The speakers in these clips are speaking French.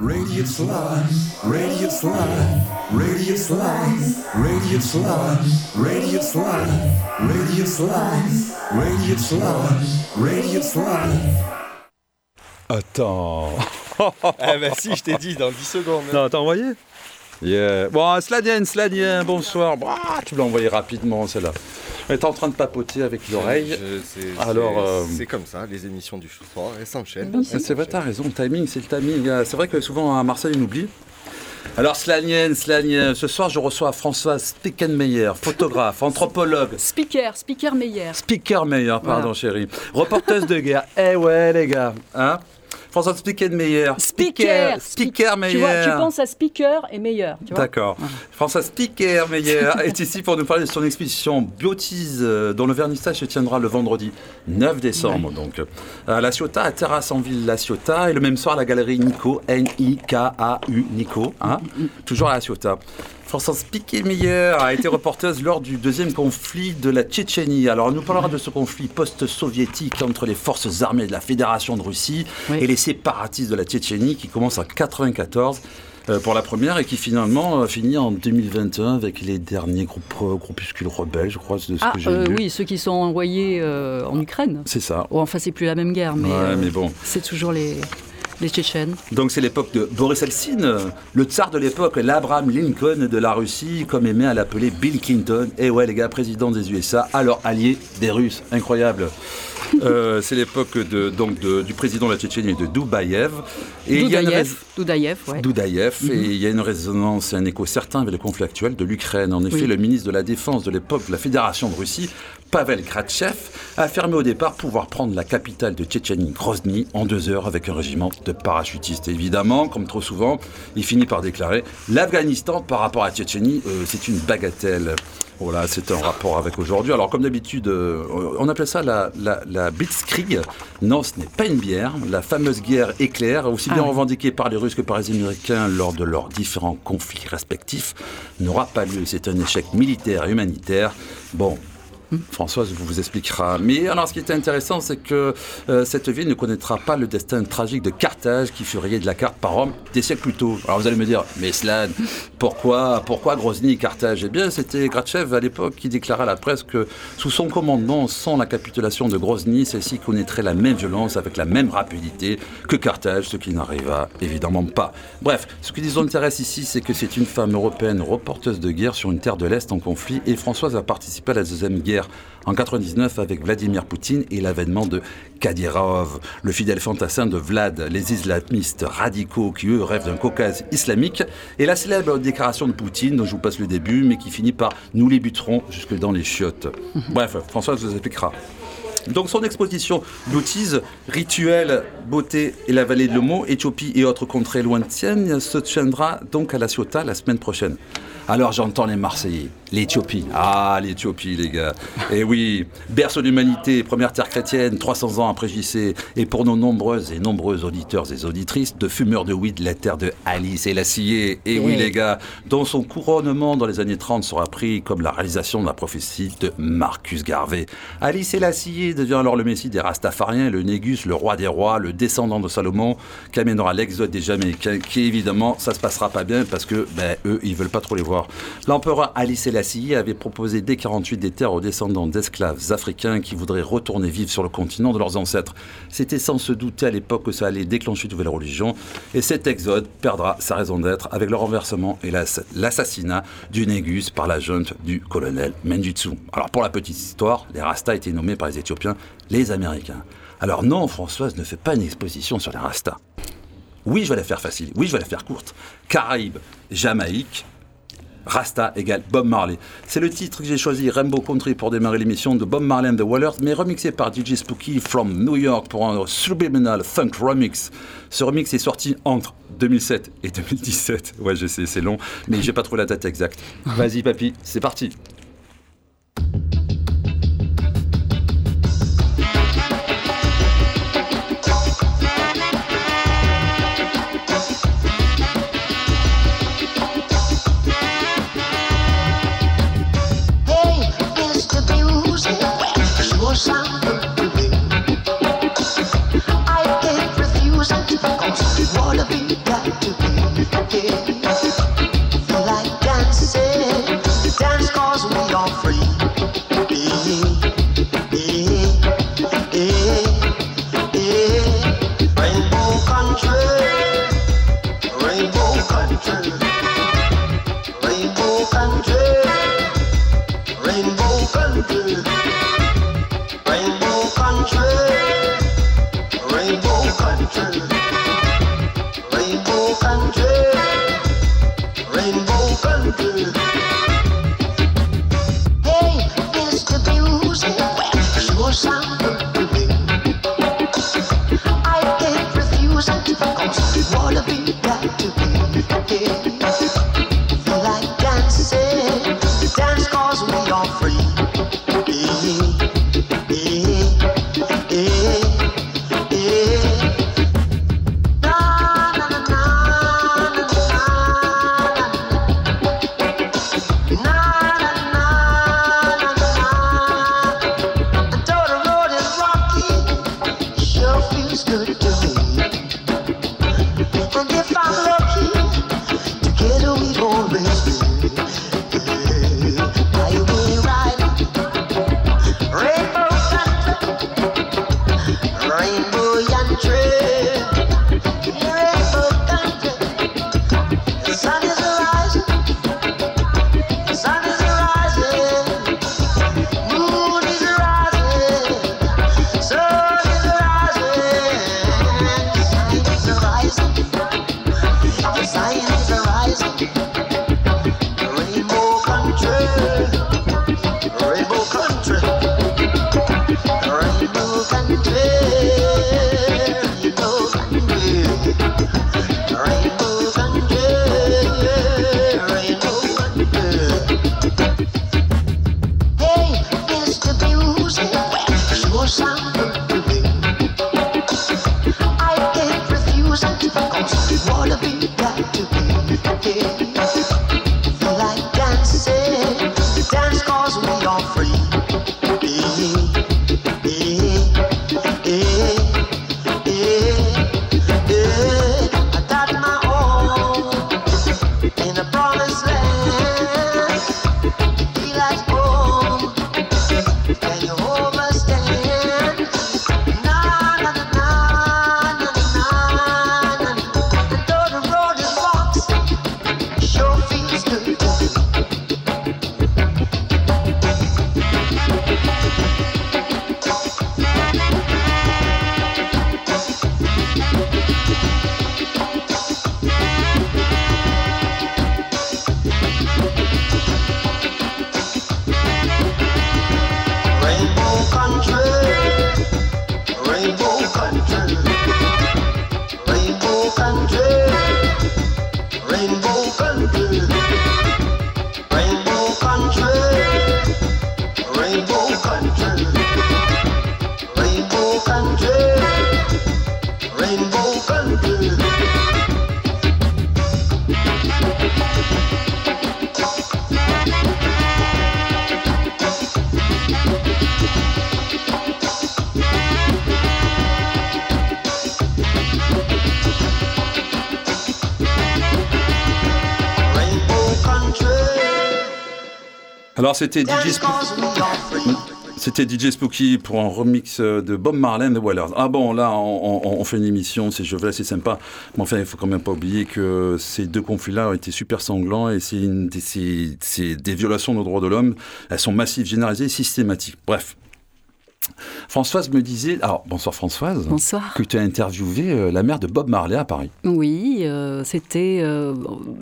Radio Slime, Radio Slime, Radio Slime, Radio Slime, Radio Slime, Radio Slime, Radio Slime, Radio Slime. Attends. Eh ben si, je t'ai dit dans 10 secondes. Non, t'as envoyé? Yeah. Bon, Sladien, Sladien, bonsoir. Ah, tu l'as envoyé rapidement, celle-là. Elle est en train de papoter avec l'oreille. Alors, c'est- euh, c'est comme ça, les émissions du soir, elles s'enchaînent. Ah, C'est vrai, t'as raison, le timing, c'est le timing. Euh, C'est vrai que souvent à Marseille, on oublie. Alors, Slanien, Slanien, ce soir, je reçois Françoise Spickenmeyer, photographe, anthropologue, Speaker, speaker meilleur. speaker meilleur, pardon, Voilà. chérie, reporteuse de guerre. Eh ouais, les gars, hein Françoise Spickenmeyer, Speaker, speaker Tu vois, meilleur. tu penses à speaker et meilleur. Tu vois D'accord. François Spicker Meyer est ici pour nous parler de son exposition Biotise, euh, dont le vernissage se tiendra le vendredi 9 décembre. Donc, euh, à La Ciotat, à Terrasse en Ville La Ciotat, et le même soir à la galerie Nico, N-I-K-A-U, Nico, hein, toujours à La Ciotat. François Spicker Meyer a été reporteuse lors du deuxième conflit de la Tchétchénie. Alors, elle nous parlera de ce conflit post-soviétique entre les forces armées de la Fédération de Russie Oui. et les séparatistes de la Tchétchénie qui commence en 94 euh, pour la première et qui finalement euh, finit en 2021 avec les derniers groupes, euh, groupuscules rebelles, je crois, de ce Ah, que j'ai euh, oui, ceux qui sont envoyés euh, en Ukraine. C'est ça. Bon, enfin, c'est plus la même guerre, mais, Ouais, euh, mais bon. c'est toujours les, les Tchétchènes. Donc c'est l'époque de Boris Eltsine, le tsar de l'époque, l'Abraham Lincoln de la Russie, comme aimait à l'appeler Bill Clinton. Et ouais, les gars, président des USA, alors allié des Russes. Incroyable. Euh, c'est l'époque de, donc de- du président de la Tchétchénie, de Doubaïev. Et il y a une Doudaïev, Doudaïev. Doudaïev, et il y a une résonance et un écho certain avec le conflit actuel de l'Ukraine. En effet, Oui. le ministre de la Défense de l'époque de la Fédération de Russie, Pavel Kratchev, a affirmé au départ pouvoir prendre la capitale de Tchétchénie, Grozny, en deux heures avec un régiment de parachutistes. Et évidemment, comme trop souvent, il finit par déclarer l'Afghanistan par rapport à Tchétchénie, euh, c'est une bagatelle. Voilà, c'est un rapport avec aujourd'hui. Alors, comme d'habitude, euh, on appelle ça la, la, la Blitzkrieg. Non, ce n'est pas une bière. La fameuse guerre éclair, aussi bien Ah oui. revendiquée par les Russes que par les Américains lors de leurs différents conflits respectifs, n'aura pas lieu. C'est un échec militaire et humanitaire. Bon. Françoise vous expliquera. Mais alors, ce qui est intéressant, c'est que euh, cette ville ne connaîtra pas le destin tragique de Carthage qui fut rayé de la carte par Rome des siècles plus tôt. Alors, vous allez me dire, mais Slan, pourquoi, pourquoi Grozny et Carthage? Eh bien, c'était Gratchev à l'époque qui déclara à la presse que sous son commandement, sans la capitulation de Grozny, celle-ci connaîtrait la même violence avec la même rapidité que Carthage, ce qui n'arriva évidemment pas. Bref, ce qui nous intéresse ici, c'est que c'est une femme européenne reporteuse de guerre sur une terre de l'Est en conflit et Françoise a participé à la deuxième guerre en 99 avec Vladimir Poutine et l'avènement de Kadyrov, le fidèle fantassin de Vlad, les islamistes radicaux qui eux rêvent d'un Caucase islamique, et la célèbre déclaration de Poutine dont je vous passe le début, mais qui finit par nous les buterons jusque dans les chiottes. Bref, Françoise vous expliquera. Donc son exposition Loutise, rituel, beauté et la vallée de l'Homo, Éthiopie et autres contrées lointaines se tiendra donc à La Ciotat la semaine prochaine. Alors j'entends les Marseillais, l'Éthiopie. Ah, l'Éthiopie, les gars. Et oui, berceau d'humanité, première terre chrétienne, 300 ans après JC. Et pour nos nombreuses et nombreux auditeurs et auditrices, de fumeurs de weed, la terre de Alice et la sciée. Et oui, Oui. les gars, dont son couronnement dans les années 30 sera pris comme la réalisation de la prophétie de Marcus Garvey. Alice et la devient alors le messie des Rastafariens, le Négus, le roi des rois, le descendant de Salomon, qui amènera l'exode des Jamaïcains, qui évidemment, ça se passera pas bien parce que, ben, eux, ils veulent pas trop les voir. L'empereur Alice Selassie avait proposé dès 48 des terres aux descendants d'esclaves africains qui voudraient retourner vivre sur le continent de leurs ancêtres. C'était sans se douter à l'époque que ça allait déclencher une nouvelle religion, et cet exode perdra sa raison d'être avec le renversement et l'ass- l'assassinat du Négus par la junte du colonel Menjutsu. Alors pour la petite histoire, les Rastas étaient nommés par les Éthiopiens les Américains. Alors non, Françoise ne fait pas une exposition sur les Rastas. Oui, je vais la faire facile. Oui, je vais la faire courte. Caraïbes, Jamaïque, Rasta égale Bob Marley. C'est le titre que j'ai choisi, Rainbow Country, pour démarrer l'émission de Bob Marley and the Wailers, mais remixé par DJ Spooky from New York pour un subliminal funk remix. Ce remix est sorti entre 2007 et 2017. Ouais, je sais, c'est long, mais j'ai pas trouvé la date exacte. Vas-y, papy, c'est parti. got to be prepared. Alors c'était DJ Spooky. C'était DJ pour un remix euh, de Bob Marley and the Wailers. Ah bon, là, on, on- on fait une émission, c'est je veux, c'est sympa. Mais enfin, il faut quand même pas oublier que ces deux conflits-là ont été super sanglants et c'est une des- c'est- c'est des violations de droits de l'homme. Elles sont massives, généralisées et systématiques. Bref. Françoise me disait, alors bonsoir Françoise, Bonsoir. que tu as interviewé euh, la mère de Bob Marley à Paris. Oui, euh, c'était euh,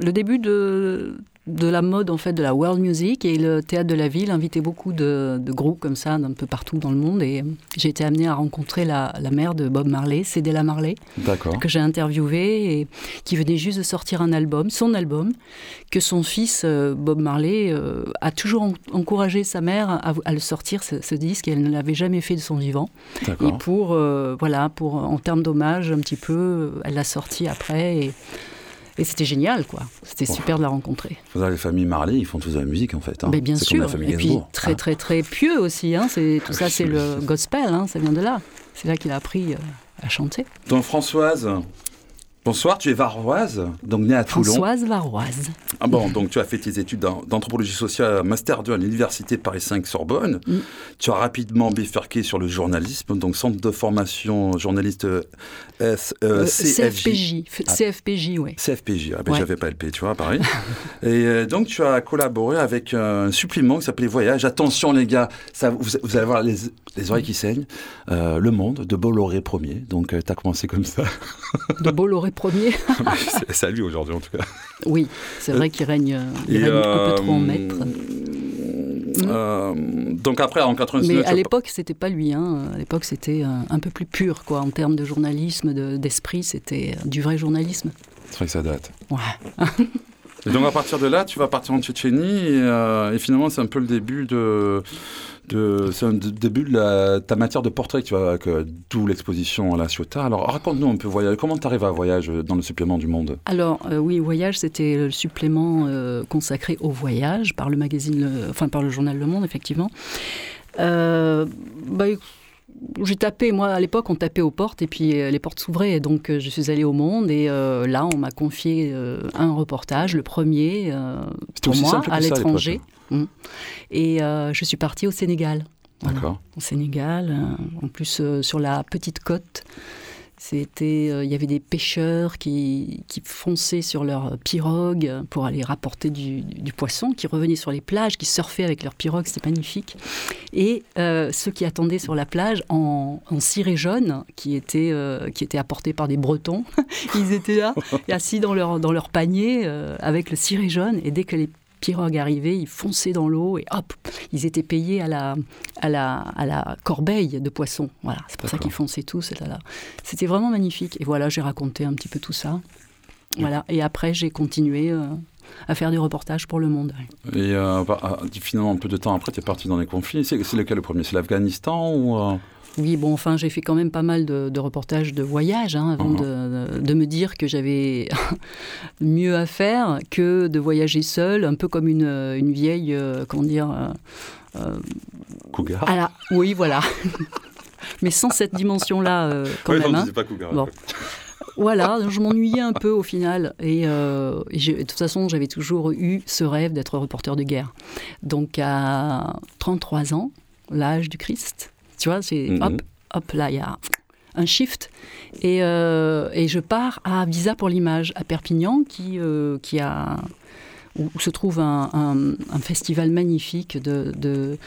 le début de, de la mode en fait de la world music et le théâtre de la ville invitait beaucoup de, de groupes comme ça d'un peu partout dans le monde et euh, j'ai été amenée à rencontrer la, la mère de Bob Marley, Cédella Marley, que j'ai interviewé et qui venait juste de sortir un album, son album, que son fils euh, Bob Marley euh, a toujours en- encouragé sa mère à, à le sortir ce, ce disque et elle ne l'avait jamais fait de son vivant. Et pour, euh, voilà, pour, en termes d'hommage, un petit peu, elle l'a sorti après. Et, et c'était génial, quoi. C'était Bon. super de la rencontrer. Vous avez les familles Marley, ils font tous de la musique en fait. hein. Mais bien C'est comme sûr. la famille Et puis Gainsbourg, très, hein. très, très pieux aussi. Hein. C'est, tout Ah ça, c'est le gospel. Hein. Ça vient de là. C'est là qu'il a appris euh, à chanter. Donc Françoise, bonsoir, tu es varoise, donc née à Toulon. Françoise Varoise. Ah bon, donc tu as fait tes études d'an- d'anthropologie sociale, master 2 à l'université Paris 5 Sorbonne. Mm. Tu as rapidement bifurqué sur le journalisme, donc centre de formation journaliste euh, S, euh, Euh, CFJ. CFPJ. F- Ah. CFPJ, oui. CFPJ, ah ben Ouais. j'avais pas LP, tu vois, pareil. et donc tu as collaboré avec un supplément qui s'appelait Voyage. Attention les gars, ça, vous, vous allez voir les, les oreilles qui saignent. Euh, le Monde de Bolloré Ier. Donc tu as commencé comme ça. De Bolloré Premier. C'est c'est à lui aujourd'hui en tout cas. oui, c'est vrai qu'il règne, euh, il règne un peu trop en euh, maître. euh, donc après, en 99... Mais à l'époque, c'était pas lui. Hein. À l'époque, c'était un peu plus pur, quoi, en termes de journalisme, de- d'esprit. c'était du vrai journalisme. C'est vrai que ça date. Ouais. Et donc à partir de là, tu vas partir en Tchétchénie et, euh, et finalement c'est un peu le début de c'est un début de ta matière de portrait tu vas que- d'où l'exposition à la Ciotat. Alors raconte-nous un peu voyage. Comment tu arrives à voyage dans le supplément du Monde? Alors euh, oui, Voyage, c'était le supplément euh, consacré au voyage par le magazine, enfin par le journal Le Monde, effectivement. Euh, bah, j'ai tapé, moi à l'époque on tapait aux portes et puis euh, les portes s'ouvraient. Donc euh, je suis allée au monde et euh, là on m'a confié euh, un reportage, le premier euh, pour moi à l'étranger. Mm. Et je suis partie au Sénégal. Voilà. D'accord. Au Sénégal, en plus sur la petite côte. C'était, euh, il y avait des pêcheurs qui, qui fonçaient sur leur pirogue pour aller rapporter du, du- poisson, qui revenaient sur les plages, qui surfaient avec leur pirogue, c'était magnifique. Et euh, ceux qui attendaient sur la plage en, en ciré jaune, qui était, euh, qui était apporté par des Bretons, ils étaient là, assis dans leur, dans leur panier euh, avec le ciré jaune. Et dès que les pirogues arrivaient, ils fonçaient dans l'eau et hop, ils étaient payés à la, à la, à la corbeille de poissons. Voilà, c'est pour ça qu'ils fonçaient tous. C'était vraiment magnifique. Et voilà, j'ai raconté un petit peu tout ça. Voilà. Et après, j'ai continué euh, à faire du reportage pour Le Monde. Et euh, bah, ah, finalement, un peu de temps après, tu es parti dans les conflits. C'est c'est lequel le premier? C'est l'Afghanistan ou euh, Oui, bon, enfin, j'ai fait quand même pas mal de, de reportages de voyage hein, avant Mhm. de, de me dire que j'avais mieux à faire que de voyager seule, un peu comme une, une vieille, euh, comment dire, euh, euh, Cougar à la- oui, voilà. Mais sans cette dimension-là, euh, quand Ouais, même. non, hein. pas Cougar. Bon. Voilà, je m'ennuyais un peu au final. Et, euh, et de toute façon, j'avais toujours eu ce rêve d'être reporter de guerre. Donc à 33 ans, l'âge du Christ, tu vois, c'est Mhm. hop, hop, là, il y a un shift. Et, euh, et je pars à Visa pour l'image, à Perpignan, qui, euh, qui a, où, où se trouve un, un- un festival magnifique de, de,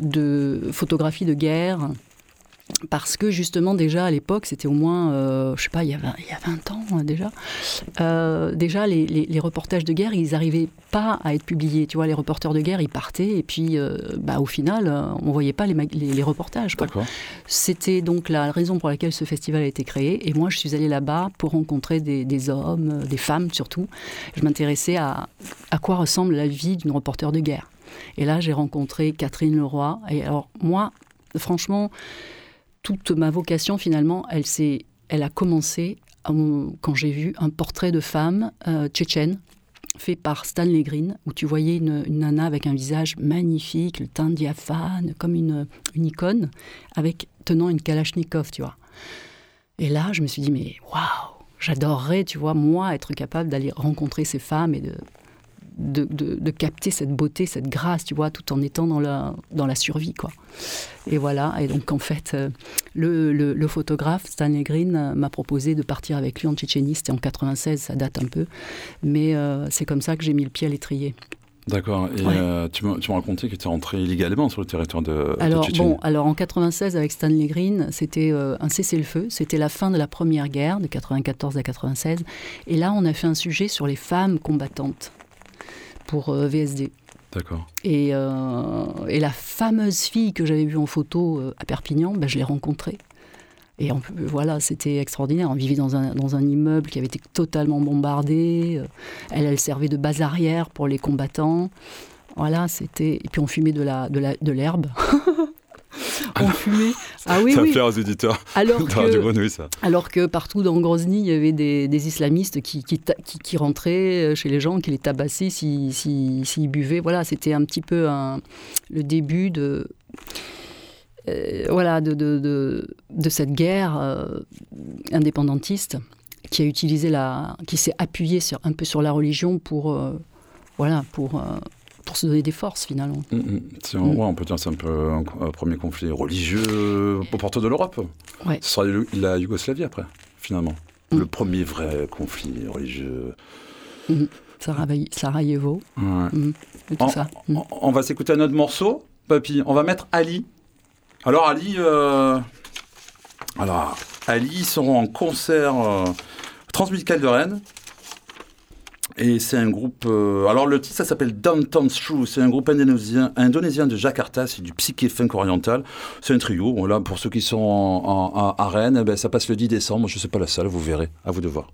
de photographie de guerre. Parce que justement, déjà à l'époque, c'était au moins, euh, je sais pas, il y a 20, il y a 20 ans euh, déjà, euh, déjà les, les- les reportages de guerre, ils n'arrivaient pas à être publiés. Tu vois, les reporters de guerre, ils partaient et puis euh, bah, au final, euh, on voyait pas les, les, reportages. C'était donc la raison pour laquelle ce festival a été créé. Et moi, je suis allée là-bas pour rencontrer des, des hommes, des femmes surtout. Je m'intéressais à, à quoi ressemble la vie d'une reporter de guerre. Et là, j'ai rencontré Catherine Leroy. Et alors, moi, franchement, toute ma vocation, finalement, elle, elle a commencé quand j'ai vu un portrait de femme euh, tchétchène fait par Stanley Green, où tu voyais une, nana avec un visage magnifique, le teint diaphane, comme une, une icône, avec tenant une kalachnikov, tu vois. Et là, je me suis dit, mais waouh, j'adorerais, tu vois, moi, être capable d'aller rencontrer ces femmes et de, de, de- de capter cette beauté, cette grâce, tu vois, tout en étant dans la, dans la survie, quoi. Et voilà, et donc en fait, euh, le, le- le photographe Stanley Green euh, m'a proposé de partir avec lui en Tchétchénie, c'était en 96, ça date un peu, mais euh, c'est comme ça que j'ai mis le pied à l'étrier. D'accord. Et Ouais. euh, tu m'as raconté que tu es rentré illégalement sur le territoire de, de Alors Tchétchénie. bon, alors en 96 avec Stanley Green, c'était euh, un cessez-le-feu, c'était la fin de la première guerre de 94 à 96, et là on a fait un sujet sur les femmes combattantes pour euh, VSD. D'accord. Et, euh, et la fameuse fille que j'avais vue en photo euh, à Perpignan, ben, je l'ai rencontrée. Et plus, voilà, c'était extraordinaire. On vivait dans un, dans un immeuble qui avait été totalement bombardé. Elle, elle servait de base arrière pour les combattants. Voilà, c'était. Et puis on fumait de la de la de on fumait. Ah oui, ça oui. plaire aux éditeurs Alors que, Grenouille, ça. alors que partout dans Grozny, il y avait des, des islamistes qui, qui, ta- qui- qui rentraient chez les gens, qui les tabassaient s'ils si, s'ils buvaient. Voilà, c'était un petit peu un- le début de, euh, voilà, de, de, de, de cette guerre euh, indépendantiste qui a utilisé la, qui s'est appuyée sur, un peu sur la religion pour, euh, voilà, pour, euh, pour se donner des forces finalement. Mm, mm. C'est- Mm. ouais, on peut dire que c'est un peu un, un premier conflit religieux aux portes de l'Europe. Ouais. Ce sera la Yougoslavie après, finalement. Le premier vrai conflit religieux. Sarajevo, Sarajevo Ouais. et tout En- ça. On- On va s'écouter un autre morceau, papy. On va mettre Ali. Alors Ali, euh, alors Ali ils seront en concert euh, Transmusical de Rennes. Et c'est un groupe. euh, alors le titre ça s'appelle Downtown Shrew. C'est un groupe indonésien, indonésien de Jakarta. C'est du psyché funk oriental. C'est un trio. Pour ceux qui sont en- en- à Rennes, eh ben, ça passe le 10 décembre. Je sais pas la salle, vous verrez. À vous de voir.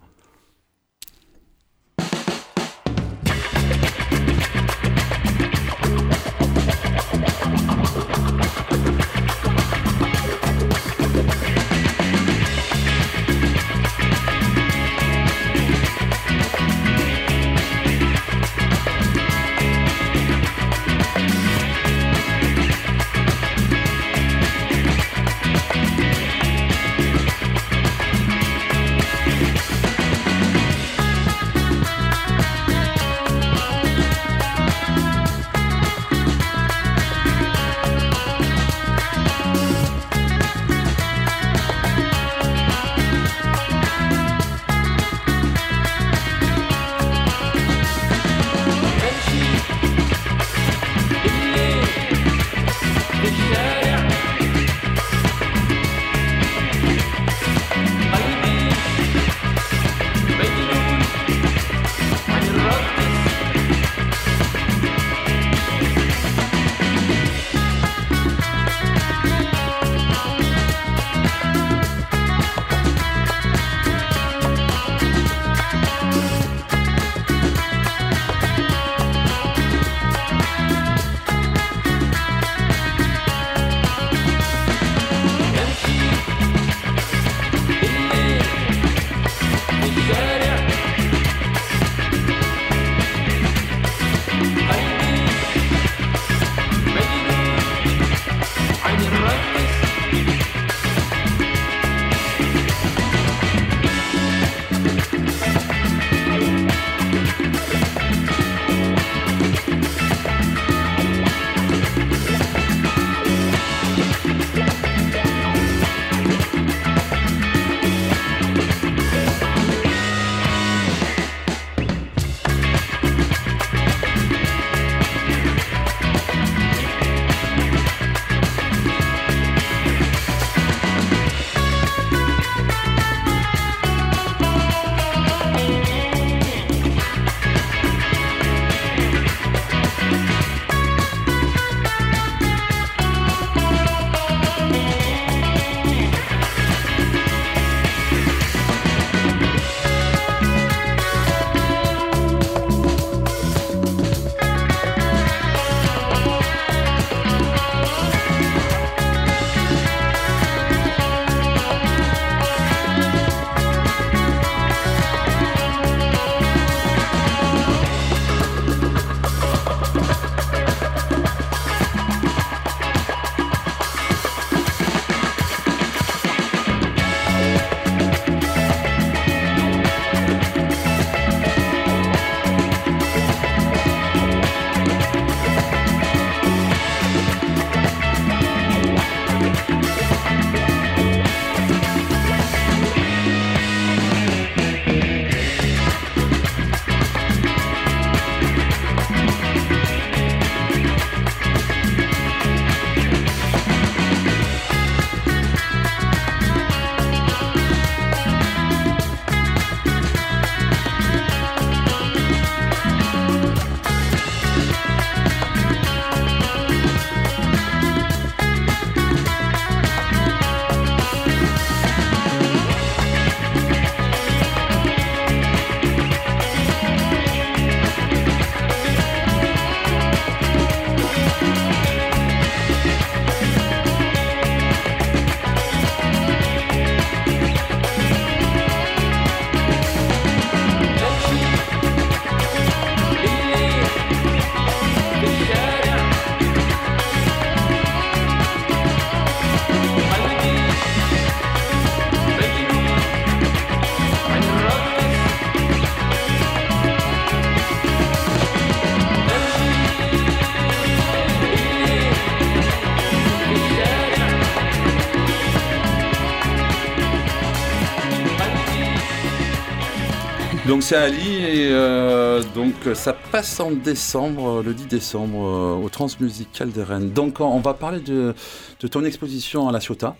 C'est Ali et euh, donc ça passe en décembre, le 10 décembre, euh, au Transmusical de Rennes. Donc on va parler de, de ton exposition à La Ciotat,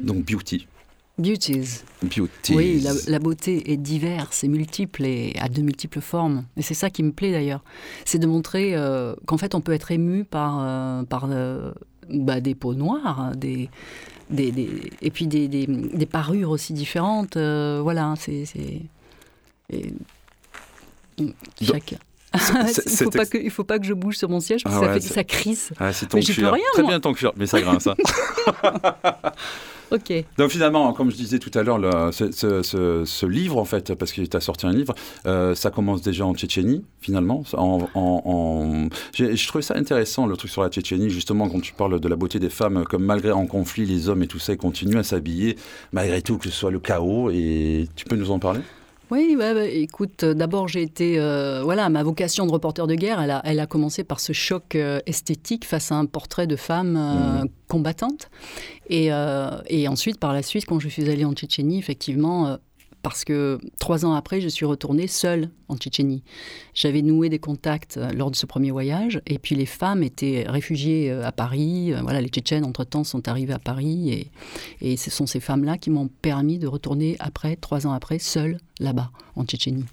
donc Beauty. Beauties. Beauty. Oui, la, la beauté est diverse et multiple et a de multiples formes. Et c'est ça qui me plaît d'ailleurs. C'est de montrer euh, qu'en fait on peut être ému par, par bah, des peaux noires, des, des, des- et puis des, des, parures aussi différentes. voilà, c'est. Et- Chacun. il faut ex- il faut pas que je bouge sur mon siège parce Ah que ça, fait, c'est- ça crisse. Ah, c'est ton Mais cuir. rien, Très moi. bien ton cuir, mais ça grince. hein. Ok. Donc finalement, comme je disais tout à l'heure, ce, ce- ce- ce livre, en fait, parce que tu as sorti un livre, euh, ça commence déjà en Tchétchénie, finalement. En, en- Je trouvais ça intéressant, le truc sur la Tchétchénie, justement, quand tu parles de la beauté des femmes, comme malgré en conflit, les hommes et tout ça, ils continuent à s'habiller, malgré tout, que ce soit le chaos. Et tu peux nous en parler? Oui, bah, bah, écoute, euh, d'abord j'ai été, euh, voilà, ma vocation de reporter de guerre, elle a, elle a commencé par ce choc euh, esthétique face à un portrait de femme euh, Mhm. combattante, et, et ensuite par la suite, quand je suis allée en Tchétchénie, effectivement, parce que trois ans après, je suis retournée seule en Tchétchénie. J'avais noué des contacts euh, lors de ce premier voyage, et puis les femmes étaient réfugiées euh, à Paris. Euh, Voilà, les Tchétchènes entre-temps sont arrivés à Paris, et, et ce sont ces femmes-là qui m'ont permis de retourner après, trois ans après, seule là-bas, en Tchétchénie.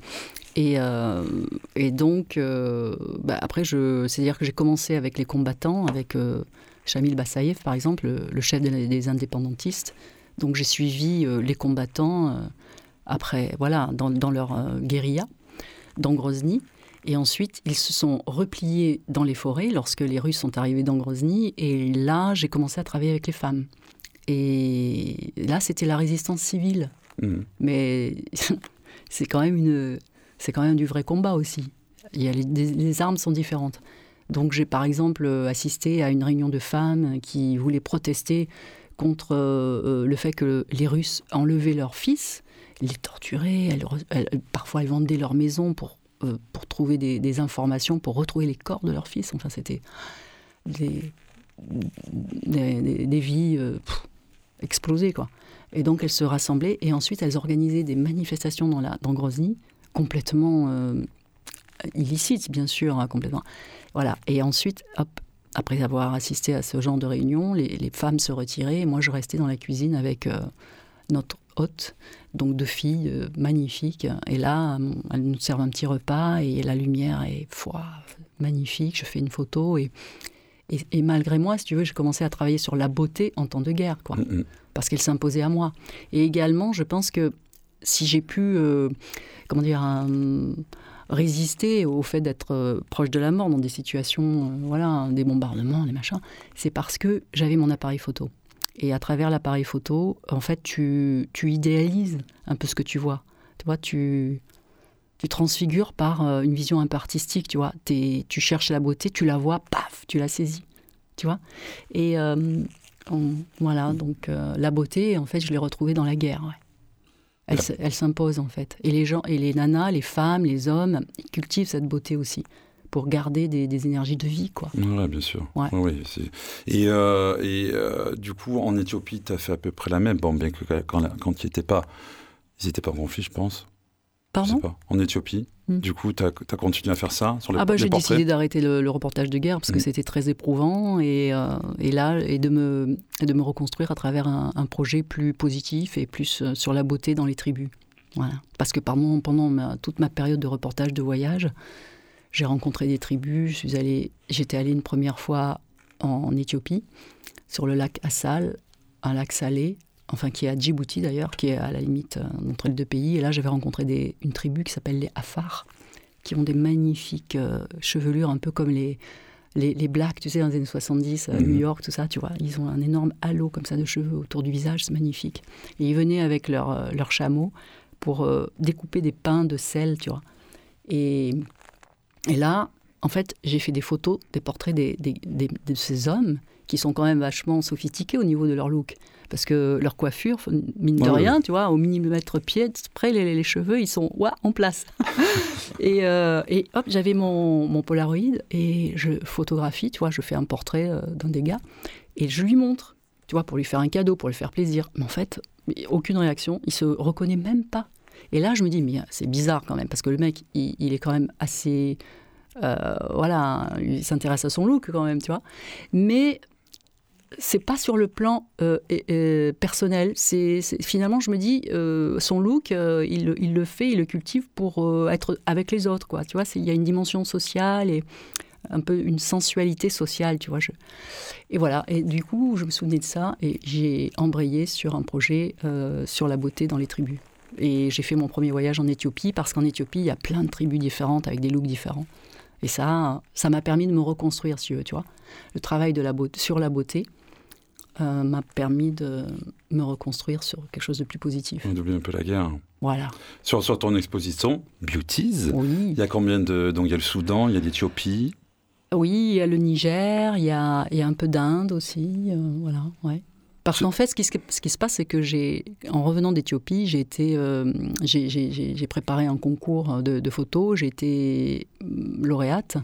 Et, donc, bah, après, c'est-à-dire que j'ai commencé avec les combattants, avec euh, Shamil Bassaïev, par exemple, le, chef des, indépendantistes. Donc, j'ai suivi les combattants après, voilà, dans, dans leur euh, guérilla, dans Grozny. Et ensuite, ils se sont repliés dans les forêts lorsque les Russes sont arrivés dans Grozny. Et là, j'ai commencé à travailler avec les femmes. Et là, c'était la résistance civile. Mhm. Mais c'est quand même une, c'est quand même du vrai combat aussi. Il y a les, armes sont différentes. Donc j'ai par exemple euh, assisté à une réunion de femmes qui voulaient protester contre euh, le fait que les Russes enlevaient leurs fils, les torturaient, elles elles- parfois elles vendaient leur maison pour, euh, pour trouver des, informations, pour retrouver les corps de leurs fils. Enfin c'était des, des, vies euh, explosées quoi. Et donc elles se rassemblaient et ensuite elles organisaient des manifestations dans, la, dans Grozny, complètement euh, illicites bien sûr, hein, complètement. Voilà. Et ensuite, hop, après avoir assisté à ce genre de réunion, les, les femmes se retiraient et moi je restais dans la cuisine avec euh, notre hôte, donc deux filles euh, magnifiques. Et là, elles nous servent un petit repas et la lumière est foi, magnifique. Je fais une photo et, et, et malgré moi, si tu veux, j'ai commencé à travailler sur la beauté en temps de guerre, quoi parce qu'elle s'imposait à moi. Et également, je pense que si j'ai pu, euh, comment dire, euh, résister au fait d'être euh, proche de la mort dans des situations, euh, voilà, des bombardements, des machins, c'est parce que j'avais mon appareil photo. Et à travers l'appareil photo, en fait, tu, tu idéalises un peu ce que tu vois. Tu vois, tu, tu transfigures par euh, une vision un peu artistique, tu vois. T'es- tu cherches la beauté, tu la vois, paf, tu la saisis, tu vois. Et euh, on- voilà, donc euh, la beauté, en fait, je l'ai retrouvée dans la guerre. ouais. Elle, s'impose, en fait. Et les gens, et les nanas, les femmes, les hommes, ils cultivent cette beauté aussi pour garder des, des énergies de vie, quoi. Ouais, bien sûr. Ouais. Et euh, et euh, du coup, en Éthiopie, tu as fait à peu près la même. Bon, bien que quand, quand ils n'étaient pas, ils n'étaient pas en conflit, je pense. Je sais Pardon pas. En Éthiopie, Hmm. du coup, tu as, continué à faire ça sur les, Ah bah j'ai décidé d'arrêter le, le reportage de guerre parce que Mhm. c'était très éprouvant et, euh, et là et de me de me reconstruire à travers un, un projet plus positif et plus sur la beauté dans les tribus. Voilà. Parce que pendant, pendant ma- toute ma période de reportage de voyage, j'ai rencontré des tribus. Je suis allée, j'étais allée une première fois en, Éthiopie sur le lac Assal, un lac salé, enfin qui est à Djibouti d'ailleurs, qui est à la limite euh, entre les deux pays. Et là, j'avais rencontré des, une tribu qui s'appelle les Afars qui ont des magnifiques euh, chevelures, un peu comme les, les, les blacks, tu sais, dans les années 70, à Mhm. New York, tout ça, tu vois. Ils ont un énorme halo comme ça de cheveux autour du visage, c'est magnifique. Et ils venaient avec leurs euh, leurs chameaux pour euh, découper des pains de sel, tu vois. Et, et là, en fait, j'ai fait des photos, des portraits des, des- des- de ces hommes qui sont quand même vachement sophistiqués au niveau de leur look. Parce que leur coiffure, mine de Ouais, ouais. rien, tu vois, au millimètre pied, près les, les cheveux, ils sont ouah, en place. et, euh, et hop, j'avais mon, mon Polaroid et je photographie, tu vois, je fais un portrait euh, d'un des gars et je lui montre, tu vois, pour lui faire un cadeau, pour lui faire plaisir. Mais en fait, aucune réaction, il se reconnaît même pas. Et là, je me dis, mais c'est bizarre quand même, parce que le mec, il, est quand même assez. euh, voilà, il s'intéresse à son look quand même, tu vois. Mais c'est pas sur le plan euh, et personnel. C'est finalement, je me dis, euh, son look, euh, il, le- fait, il le cultive pour euh, être avec les autres, quoi. Tu vois, il y a une dimension sociale et un peu une sensualité sociale, tu vois. Et voilà. Et du coup, je me souvenais de ça et j'ai embrayé sur un projet euh, sur la beauté dans les tribus. Et j'ai fait mon premier voyage en Éthiopie parce qu'en Éthiopie, il y a plein de tribus différentes avec des looks différents. Et ça, ça m'a permis de me reconstruire, si tu veux, tu vois. Le travail de la beauté, sur la beauté euh, m'a permis de me reconstruire sur quelque chose de plus positif. On oublie un peu la guerre. Voilà. Sur, sur ton exposition, Beauties, Oui. il y a combien de... Donc il y a le Soudan, il y a l'Éthiopie. Oui, il y a le Niger, il y a, il y a un peu d'Inde aussi, euh, voilà, ouais. Parce Ce- qu'en fait, ce qui, se- ce qui se passe, c'est que j'ai, en revenant d'Éthiopie, j'ai été, euh, j'ai, préparé un concours de, de photos, j'ai été hum, lauréate.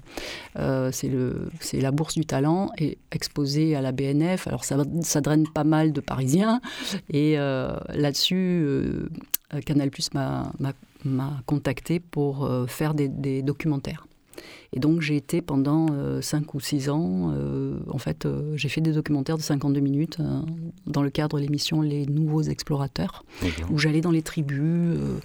Euh, c'est le, c'est la bourse du talent et exposée à la BNF. Alors ça, ça draine pas mal de Parisiens et euh, là-dessus, Canal Plus m'a, contacté pour faire des, des documentaires. Et donc j'ai été pendant 5 ou 6 ans, euh, en fait, euh, j'ai fait des documentaires de 52 minutes euh, dans le cadre de l'émission Les Nouveaux Explorateurs, où j'allais dans les tribus, euh,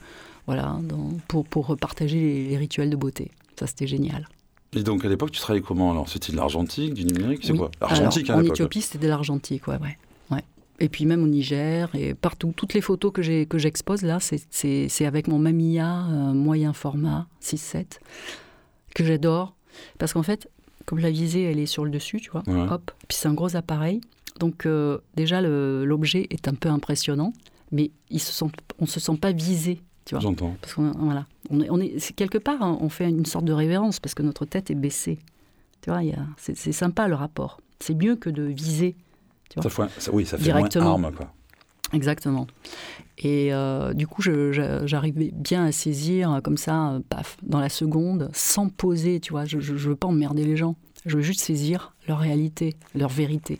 voilà, dans- pour, pour partager les, les rituels de beauté. Ça, c'était génial. Et donc à l'époque, tu travaillais comment alors? C'était de l'argentique, du numérique C'est Oui. quoi? Argentique Alors, à En. Éthiopie, c'était de l'argentique, ouais, ouais, ouais. Et puis même au Niger et partout, toutes les photos que j'ai que j'expose là, c'est- c'est c'est avec mon Mamiya euh, moyen format 6-7 que j'adore parce qu'en fait, comme la visée elle est sur le dessus, tu vois, Ouais. hop, puis c'est un gros appareil, donc euh, déjà l'objet est un peu impressionnant, mais il se sent, on se sent pas visé, tu vois. J'entends. Parce qu'on voilà, on est, on est c'est quelque part, hein, on fait une sorte de révérence parce que notre tête est baissée. Tu vois, c'est sympa le rapport. C'est mieux que de viser. Tu Ça vois. fait, ça- oui, ça fait Directement. moins arme, quoi. Exactement. Et euh, du coup, j'arrivais bien à saisir euh, comme ça, euh, paf, dans la seconde, sans poser. Tu vois, je, je veux pas emmerder les gens. Je veux juste saisir leur réalité, leur vérité.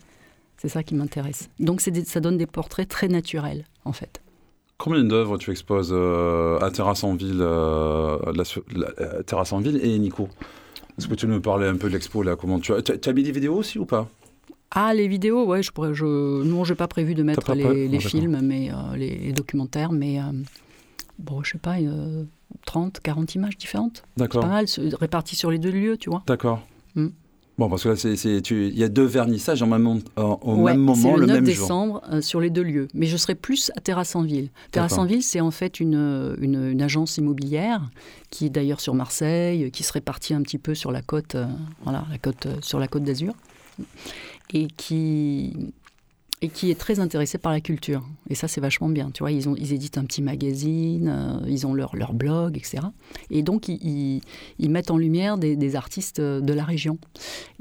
C'est ça qui m'intéresse. Donc, ça donne des portraits très naturels, en fait. Combien d'œuvres tu exposes à Terrasse en Ville, Terrasse en Ville et Nico Est-ce que tu nous parlais un peu de l'expo là Comment tu as mis des vidéos aussi ou pas? Ah, les vidéos, ouais, je pourrais. Je, non, j'ai pas prévu de mettre les, films, mais euh, les, les documentaires, mais euh, bon, je sais pas, euh, 30, 40 images différentes. C'est D'accord. pas mal, réparties sur les deux lieux, tu vois. D'accord. Mm. Bon, parce que là, c'est, c'est- tu- il y a deux vernissages en même, en- au Ouais, même c'est moment, le le, 9 même jour. décembre euh, sur les deux lieux. Mais je serai plus à Terrasse en Ville. Terrasse D'accord. en Ville, c'est en fait une, une, une agence immobilière qui est d'ailleurs sur Marseille, qui se répartit un petit peu sur la côte, euh, voilà, la côte, euh, sur la côte d'Azur, et qui et qui est très intéressée par la culture. Et ça, c'est vachement bien. Tu vois, ils, ont, ils éditent un petit magazine, euh, ils ont leur, leur blog, etc. Et donc, ils, ils- ils mettent en lumière des, des artistes de la région.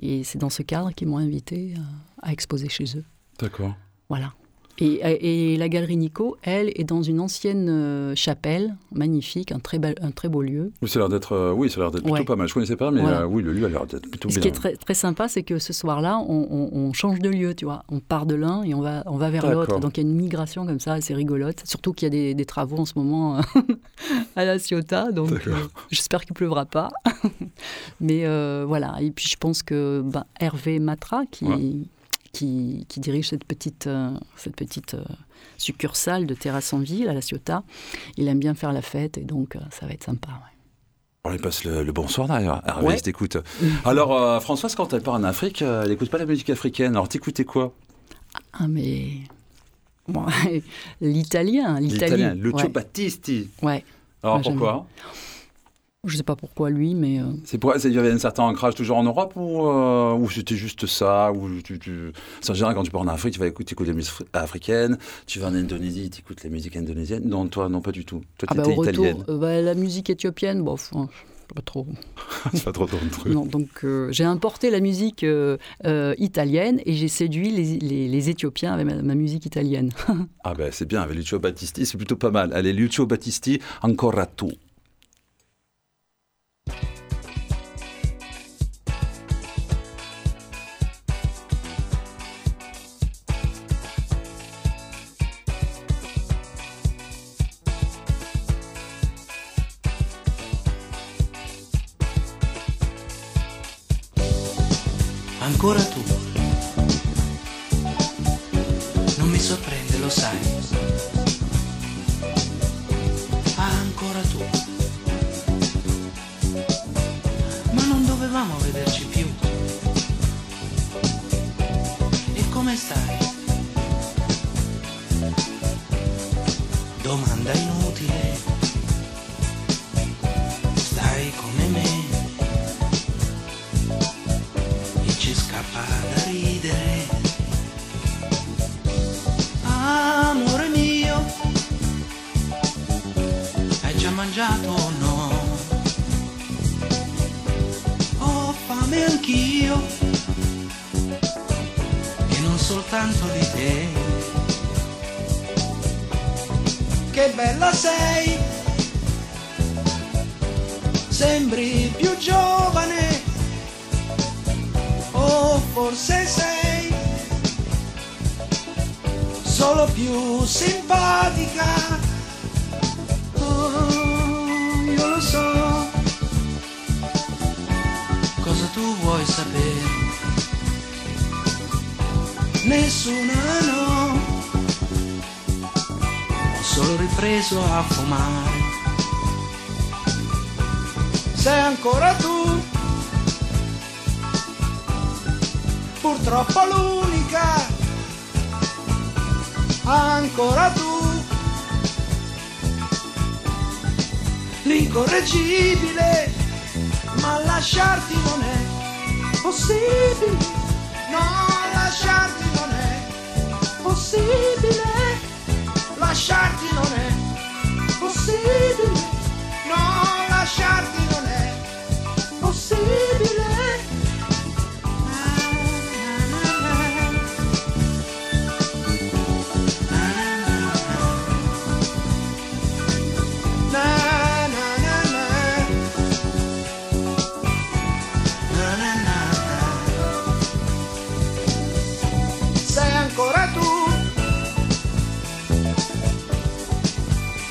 Et c'est dans ce cadre qu'ils m'ont invité euh, à exposer chez eux. D'accord. Voilà. Et, et la galerie Nico, elle, est dans une ancienne euh, chapelle magnifique, un très, bel- un très beau lieu. Oui, ça a l'air d'être, euh, oui, ça a l'air d'être plutôt Ouais. pas mal. Je connaissais pas, mais Voilà. euh, oui, le lieu a l'air d'être plutôt Ce bien. qui est très, très sympa, c'est que ce soir-là, on, on- on change de lieu, tu vois. On part de l'un et on va, on va vers l'autre. Donc il y a une migration comme ça, assez rigolote. Surtout qu'il y a des, des travaux en ce moment à la Ciotat, donc j'espère qu'il pleuvra pas. Mais voilà. Et puis je pense que ben, Hervé Matra, qui, Ouais. Qui, qui dirige cette petite, euh, cette petite euh, succursale de Terrasse en Ville à la Ciotat, il aime bien faire la fête et donc euh, ça va être sympa. ouais. On lui passe le, le bonsoir d'ailleurs. Hervé, Ouais. t'écoute. Alors, euh, Françoise, quand elle part en Afrique, euh, elle n'écoute pas la musique africaine. Alors, t'écoutais quoi? Ah mais bon, l'italien, L'italien, l'Italie. Lucio ouais. Battisti. ouais. Alors, pourquoi? Je sais pas pourquoi lui, mais euh, C'est pour, c'est- il y avait un certain ancrage toujours en Europe ou, euh, ou c'était juste ça ou tu, en général, quand tu pars en Afrique, tu vas écouter, écouter la musique africaine. Tu vas en Indonésie, tu écoutes la musique indonésienne. Non, toi, non, pas du tout. Toi, ah tu bah, étais au retour, italienne. euh, bah, la musique éthiopienne, bon, enfin, pas trop. C'est pas trop ton truc. Non, donc euh, j'ai importé la musique euh, euh, italienne et j'ai séduit les, les- les Éthiopiens avec ma, ma musique italienne. Ah ben c'est bien, avec Lucio Battisti, c'est plutôt pas mal. Allez, Lucio Battisti, ancora tu. Purtroppo l'unica. Ancora tu, l'incorreggibile, ma lasciarti non è possibile, no, lasciarti non è possibile, lasciarti non è possibile, no, lasciarti non è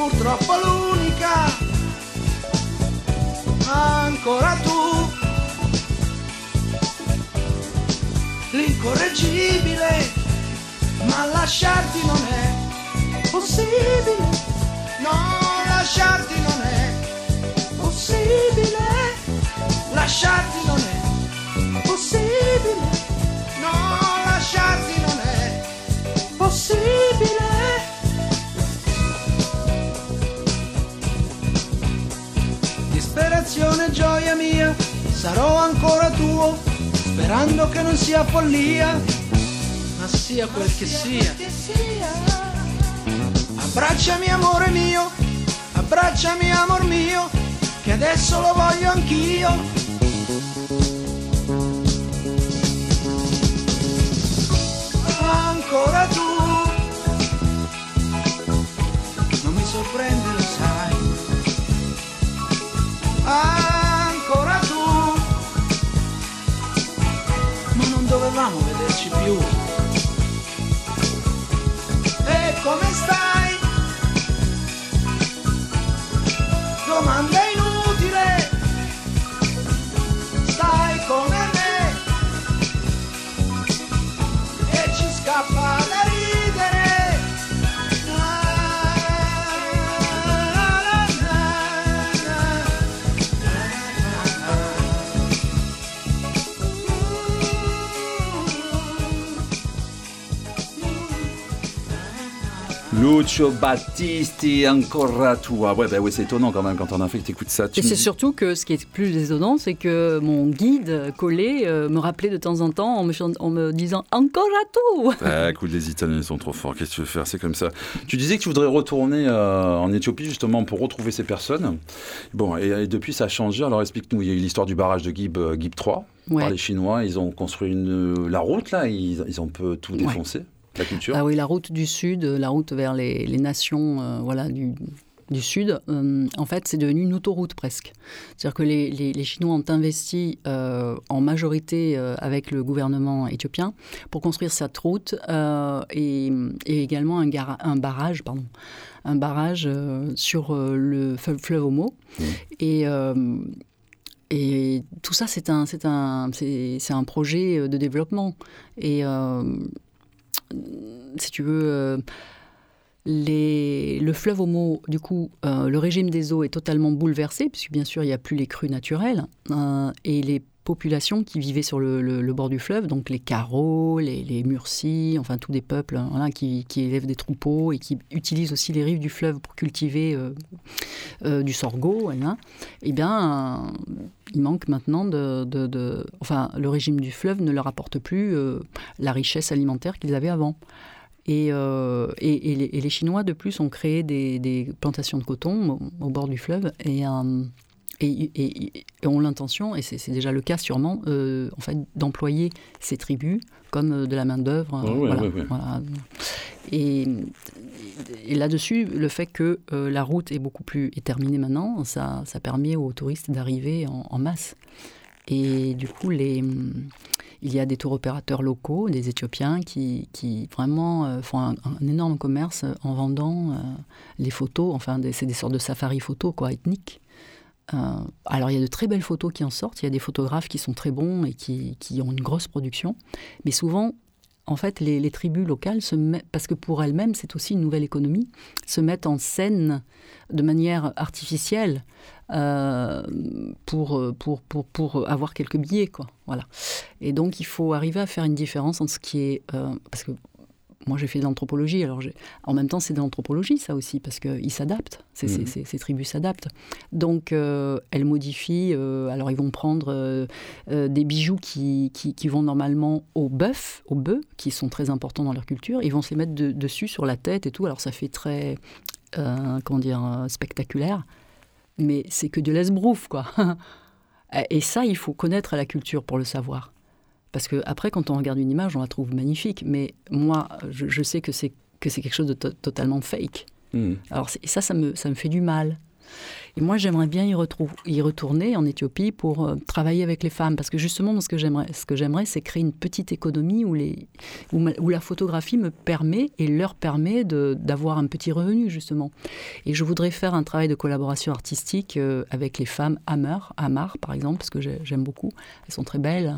purtroppo l'unica, ancora tu, l'incorreggibile, ma lasciarti non è possibile. No, lasciarti non è possibile. Lasciarti non è Disperazione, gioia mia, sarò ancora tuo, sperando che non sia follia, ma sia quel che sia. Abbracciami amore mio, abbracciami amor mio, che adesso lo voglio anch'io. Ancora tu, non mi sorprende, you. Lucio Battisti, ancora toi. Ouais, bah ouais, c'est étonnant quand même quand en Afrique t'écoutes ça. Tu Et me c'est dis- surtout que ce qui est plus étonnant, c'est que mon guide collé euh, me rappelait de temps en temps en me, en me disant encore à tout. Ah, écoute, les Italiens sont trop forts. Qu'est-ce que tu veux faire? C'est comme ça. Tu disais que tu voudrais retourner euh, en Éthiopie justement pour retrouver ces personnes. Bon, et, et depuis ça a changé. Alors explique-nous. Il y a eu l'histoire du barrage de Gib, euh, Gib 3 par les Chinois. Ils ont construit une, la route là. Ils, ils ont un peu tout Ouais. La culture. Ah oui, la route du sud, euh, la route vers les, les nations euh, voilà, du, du sud, euh, en fait, c'est devenu une autoroute presque. C'est-à-dire que les, les- les Chinois ont investi euh, en majorité euh, avec le gouvernement éthiopien pour construire cette route et, et également un, un barrage, pardon, un barrage sur le fleuve Omo. Mmh. Et et tout ça, c'est un, c'est un, c'est, un projet de développement. Et si tu veux, euh, le fleuve Homo, du coup, euh, le régime des eaux est totalement bouleversé, puisque bien sûr, il n'y a plus les crues naturelles. euh, et les populations qui vivaient sur le, bord du fleuve, donc les Carots, les, les enfin tous des peuples hein, qui, élèvent des troupeaux et qui utilisent aussi les rives du fleuve pour cultiver euh, euh, du sorgho, eh bien, il manque maintenant de, Enfin, le régime du fleuve ne leur apporte plus euh, la richesse alimentaire qu'ils avaient avant. Et, les, Chinois, de plus, ont créé des, plantations de coton au, au bord du fleuve et, euh, et, et- et ont l'intention, et c'est déjà le cas sûrement, euh, en fait, d'employer ces tribus comme euh, de la ouais, voilà, ouais, ouais. voilà. Et, et là-dessus, le fait que euh, la route est beaucoup plus est terminée maintenant, ça, ça permet aux touristes d'arriver en, en masse. Et du coup, les, il y a des tours opérateurs locaux, des Éthiopiens, qui, qui vraiment euh, font un, un énorme commerce en vendant les photos. Enfin, c'est des sortes de safari photos, quoi, ethniques. Euh, alors, il y a de très belles photos qui en sortent. Il y a des photographes qui sont très bons et qui, ont une grosse production. Mais souvent, en fait, les, tribus locales, se parce que pour elles-mêmes, c'est aussi une nouvelle économie, se mettent en scène de manière artificielle euh, pour, pour, pour, pour avoir quelques billets. Quoi. Voilà. Et donc, il faut arriver à faire une différence entre ce qui est... euh, parce que moi, j'ai fait de l'anthropologie, alors en même temps, c'est de l'anthropologie, ça aussi, parce qu'ils s'adaptent, ces, ces- ces- ces tribus s'adaptent. Donc, euh, elles modifient, euh, alors ils vont prendre euh, des bijoux qui, qui, qui vont normalement au bœuf, aux bœufs, qui sont très importants dans leur culture, ils vont se les mettre de- dessus, sur la tête et tout, alors ça fait très, comment dire, spectaculaire, mais c'est que de l'esbrouf, quoi. Et ça, il faut connaître la culture pour le savoir. Parce que après, quand on regarde une image, on la trouve magnifique. Mais moi, je, je sais que c'est que c'est quelque chose de to- totalement fake. Mhm. Alors ça, ça me, ça me fait du mal. Et moi, j'aimerais bien y, y retourner en Éthiopie pour euh, travailler avec les femmes. Parce que justement, moi, ce que j'aimerais, ce que j'aimerais, c'est créer une petite économie où, les, où, ma- où la photographie me permet et leur permet d'avoir un petit revenu, justement. Et je voudrais faire un travail de collaboration artistique euh, avec les femmes Hammer, Hamar, par exemple, parce que j'ai- j'aime beaucoup. Elles sont très belles.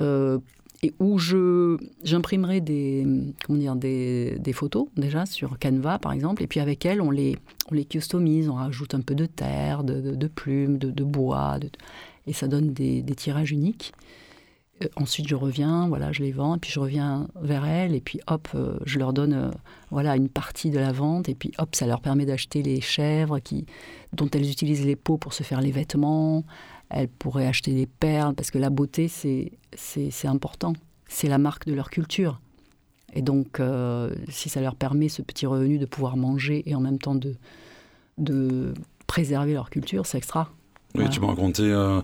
Euh, et où je j'imprimerai des comment dire des, des photos déjà sur Canva par exemple. Et puis avec elles on les on les customise. On rajoute un peu de terre de, de- plumes de, de bois et ça donne des, des tirages uniques. Euh, ensuite je reviens voilà je les vends. Et puis je reviens vers elles et puis hop euh, je leur donne voilà une partie de la vente. Et puis hop ça leur permet d'acheter les chèvres qui dont elles utilisent les peaux pour se faire les vêtements elles pourraient acheter des perles parce que la beauté c'est important. C'est la marque de leur culture. Et donc euh, si ça leur permet ce petit revenu de pouvoir manger et en même temps de de préserver leur culture c'est extra. Oui, Voilà. tu m'as raconté euh,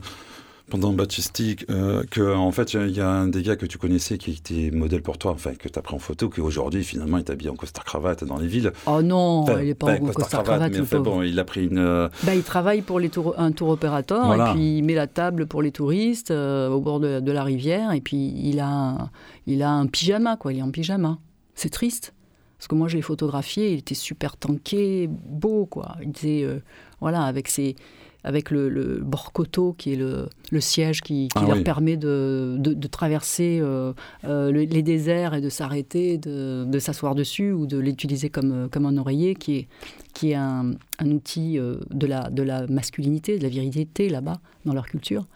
pendant Batistique euh, que en fait il y a un des gars que tu connaissais qui était modèle pour toi, enfin que tu as pris en photo, qui aujourd'hui finalement est habillé en costard cravate dans les villes. oh non Enfin, il est pas en costard costard cravate mais enfin, bon, il a pris une. euh, Bah, il travaille pour les tours- un tour opérateur Voilà. et puis il met la table pour les touristes euh, au bord de, de la rivière et puis il a, un, il a un pyjama, quoi. Il est en pyjama. C'est triste. Parce que moi, je l'ai photographié, il était super tanké, beau, quoi. Il était, euh, voilà, avec, ses, avec le, le borcoto, qui est le, le siège qui, qui Ah leur oui. permet de, de, de traverser euh, euh, le- les déserts et de s'arrêter, de, de s'asseoir dessus ou de l'utiliser comme, euh, comme un oreiller, qui est, qui est un, un outil de, la, de la masculinité, de la virilité là-bas, dans leur culture.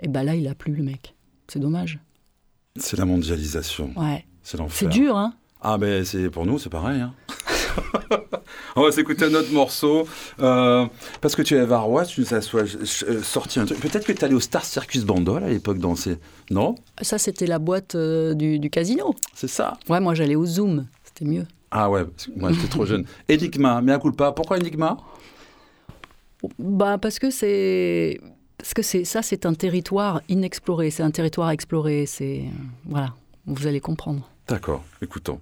Et ben là, il a plus le mec. C'est dommage. C'est la mondialisation, Ouais. c'est l'enfer. C'est dur, hein Ah ben pour nous c'est pareil. hein. On va s'écouter un autre morceau. Euh, parce que tu es varois, tu nous as euh, sorti un truc. Peut-être que tu allé au Star Circus Bandol à l'époque danser. Non Ça, c'était la boîte euh, du, du casino. C'est ça Ouais, moi, j'allais au Zoom. C'était mieux. Ah ouais, parce que moi j'étais trop jeune. Enigma, mais à culpa. Pourquoi Enigma Bah, parce que c'est. Parce que c'est ça, c'est un territoire inexploré. C'est un territoire à explorer. C'est. Voilà. Vous allez comprendre. D'accord, écoutons.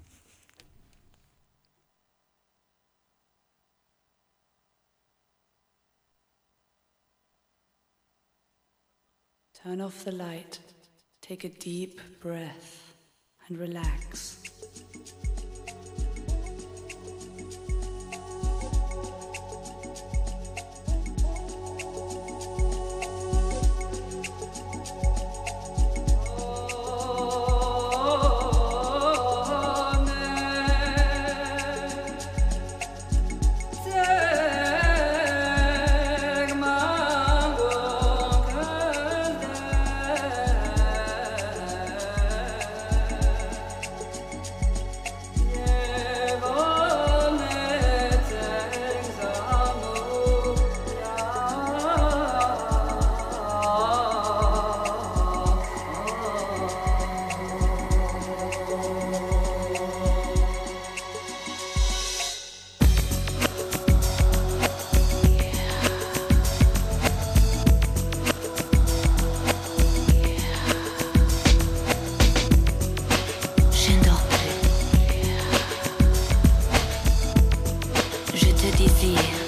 Turn off the light, take a deep breath, and relax. любви.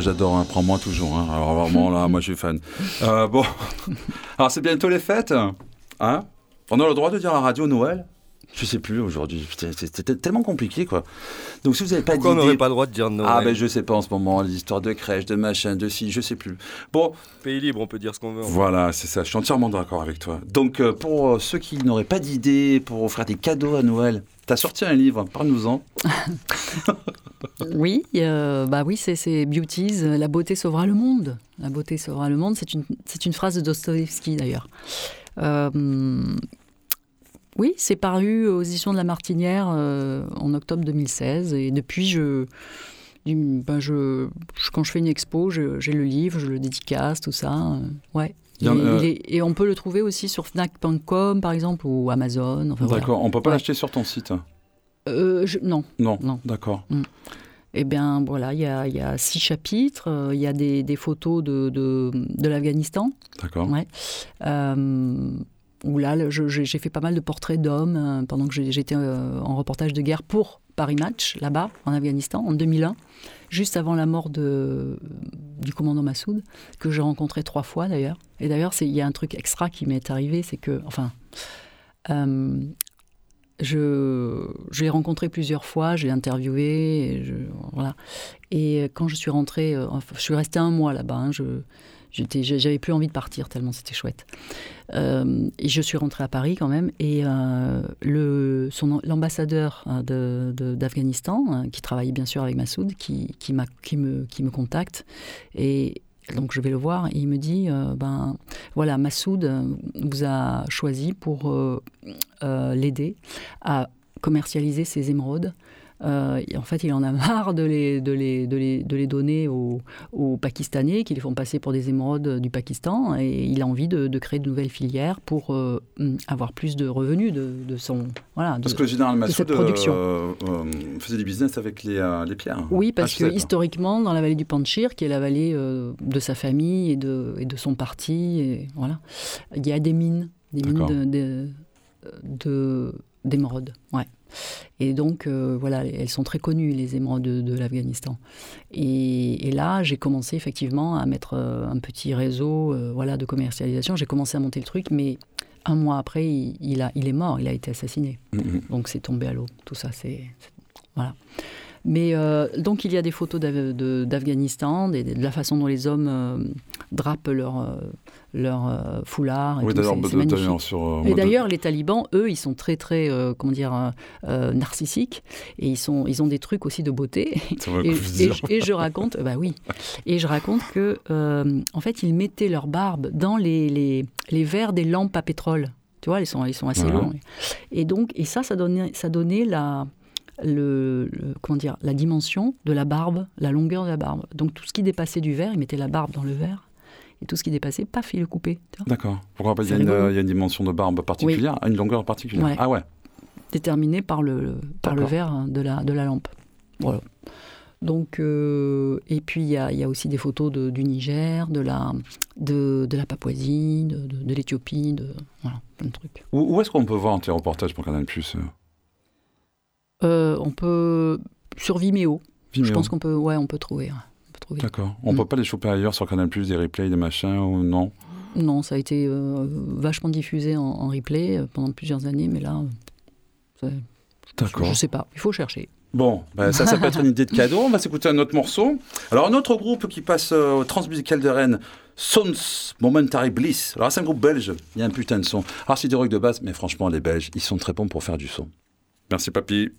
Moi j'adore, hein. prends-moi toujours. hein. Alors vraiment là, moi je suis fan. Euh, bon, alors c'est bientôt les fêtes. Hein On a le droit de dire à la radio Noël? Je sais plus aujourd'hui. C'était tellement compliqué quoi. Donc si vous n'avez pas Pourquoi on n'aurait pas le droit de dire Noël? Ah ben je sais pas en ce moment, les histoires de crèche, de machin, de ci, je sais plus. Bon, Pays libre, on peut dire ce qu'on veut. voilà, c'est ça, je suis entièrement d'accord avec toi. Donc euh, pour euh, ceux qui n'auraient pas d'idée pour offrir des cadeaux à Noël, t'as sorti un livre, parle-nous-en. Oui, euh, bah oui, c'est, Beauties, la beauté sauvera le monde. La beauté sauvera le monde, c'est une, une phrase de Dostoïevski d'ailleurs. Euh, oui, c'est paru aux éditions de La Martinière euh, en octobre 2016 et depuis, je, ben je, quand je fais une expo, j'ai le livre, je le dédicace, tout ça. ouais. Est- et on peut le trouver aussi sur Fnac.com par exemple ou Amazon. enfin, voilà. D'accord, on peut pas Ouais. l'acheter sur ton site Euh, je- non, Non, Non. d'accord. Eh bien, voilà, il y a, il y a six chapitres. euh, Il y a des, des photos de, de, de l'Afghanistan, D'accord. Ouais. euh, où là, j'ai fait pas mal de portraits d'hommes pendant que j'étais en reportage de guerre pour Paris Match, là-bas, en Afghanistan, en 2001, juste avant la mort de, du commandant Massoud, que j'ai rencontré trois fois d'ailleurs. Et d'ailleurs, il y a un truc extra qui m'est arrivé, c'est que, enfin, euh, je, l'ai rencontré plusieurs fois, je l'ai interviewé, et voilà. Et quand je suis rentrée, euh, enfin, je suis restée un mois là-bas. hein, je j'avais plus envie de partir tellement c'était chouette. Euh, je suis rentrée à Paris quand même. Et euh, le, son, l'ambassadeur hein, d'Afghanistan, hein, qui travaille bien sûr avec Massoud, qui, qui, m'a, qui, me, qui me contacte. Et donc je vais le voir et il me dit euh, ben voilà Massoud vous a choisi pour l'aider à commercialiser ses émeraudes. Euh, en fait, il en a marre de les, de les, de les, de les donner aux, aux Pakistanais qui les font passer pour des émeraudes du Pakistan. Et il a envie de, de créer de nouvelles filières pour euh, hum, avoir plus de revenus de, de son. Voilà, de- Parce que le général Massoud production. euh, faisait du business avec les, euh, les pierres. Oui, parce Ah, je que historiquement, dans la vallée du Panchir, qui est la vallée de sa famille et de, et de son parti, et voilà, il y a des mines, des mines D'accord. de, de, de- D'émeraude, ouais. Et donc, euh, voilà, elles sont très connues, les émeraudes de, de l'Afghanistan. Et, et là, j'ai commencé effectivement à mettre euh, un petit réseau euh, voilà, de commercialisation. J'ai commencé à monter le truc, mais un mois après, il, il a, il est mort, il a été assassiné. Mhm. Donc c'est tombé à l'eau. Tout ça, c'est- Voilà. Mais euh, donc il y a des photos de- d'Afghanistan, de la façon dont les hommes euh, drapent leur, euh, leur foulard. Et Oui, d'ailleurs, sur. Et les talibans, eux, ils sont très, très, euh, comment dire, narcissiques. Et ils, sont, ils ont des trucs aussi de beauté. Et, et et je raconte, bah oui, et je raconte que, en fait, ils mettaient leur barbe dans les, les, les verres des lampes à pétrole. Tu vois, ils sont, ils sont assez Ouais. longs. Et donc, et ça, ça donnait, ça donnait la, le, le- comment dire, la dimension de la barbe, la longueur de la barbe. Donc, tout ce qui dépassait du verre, ils mettaient la barbe dans le verre. Et tout ce qui dépassait, paf, ils le vois. D'accord. Pourquoi pas Il y, a une, rigolo. il y a une dimension de barbe particulière, une longueur particulière. Ouais. Ah ouais. déterminé par le, par le verre de la, de la lampe. Voilà. Donc, euh, et puis il y a, il y a aussi des photos de- du Niger, de la, de, de la Papouasie, de, de- de l'Éthiopie, de voilà, plein de trucs. Où, où est-ce qu'on peut voir tes reportages pour Canal Plus Euh, on peut sur Vimeo. Je pense qu'on peut, ouais, on peut trouver. on peut trouver. D'accord. On Mm. peut pas les choper ailleurs sur Canal Plus, des replays, des machins ou non? Non, ça a été euh, vachement diffusé en, en replay euh, pendant plusieurs années, mais là, c'est- D'accord. je sais pas. Il faut chercher. Bon, ben, ça, ça peut être une idée de cadeau. On va s'écouter un autre morceau. Alors, un autre groupe qui passe euh, au Transmusical de Rennes, Sons Momentary Bliss. Alors, c'est un groupe belge. Il y a un putain de son. Alors, c'est du rock de base, mais franchement, les Belges, ils sont très bons pour faire du son. Merci, papy.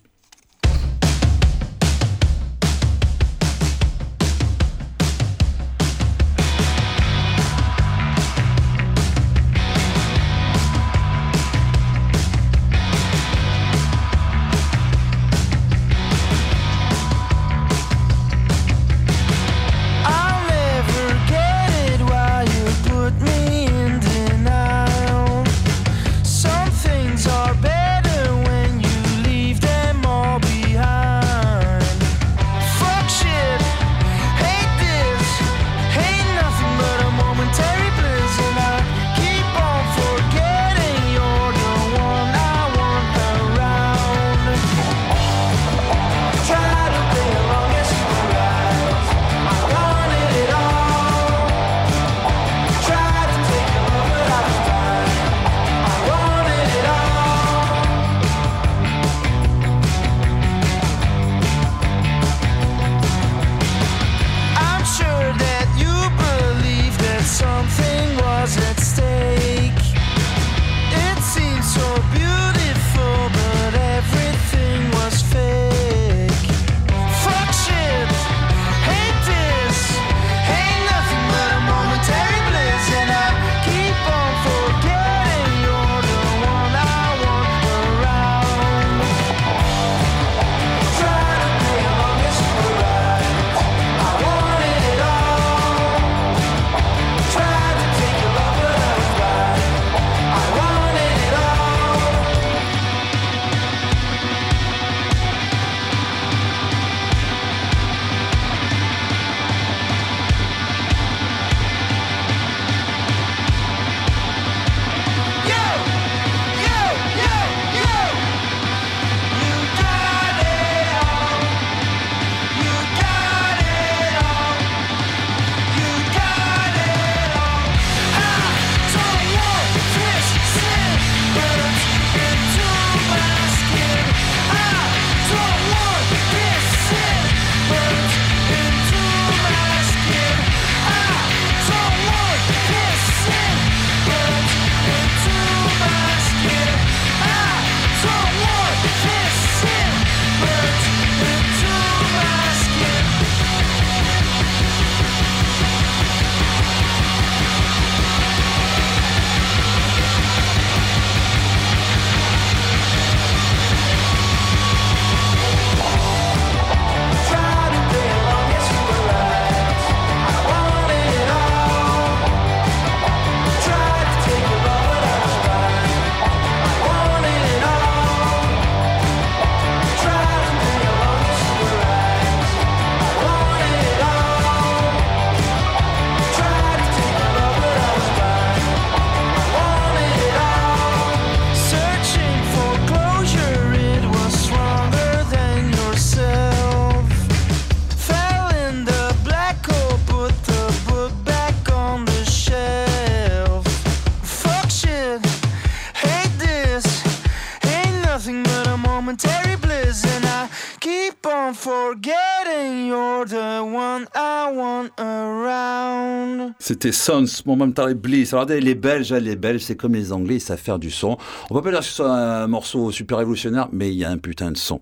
C'était Sons, Momentary Bliss. Alors, les Belges, hein, les Belges, c'est comme les Anglais, ils savent faire du son. On peut pas dire que ce soit un morceau super révolutionnaire, mais il y a un putain de son.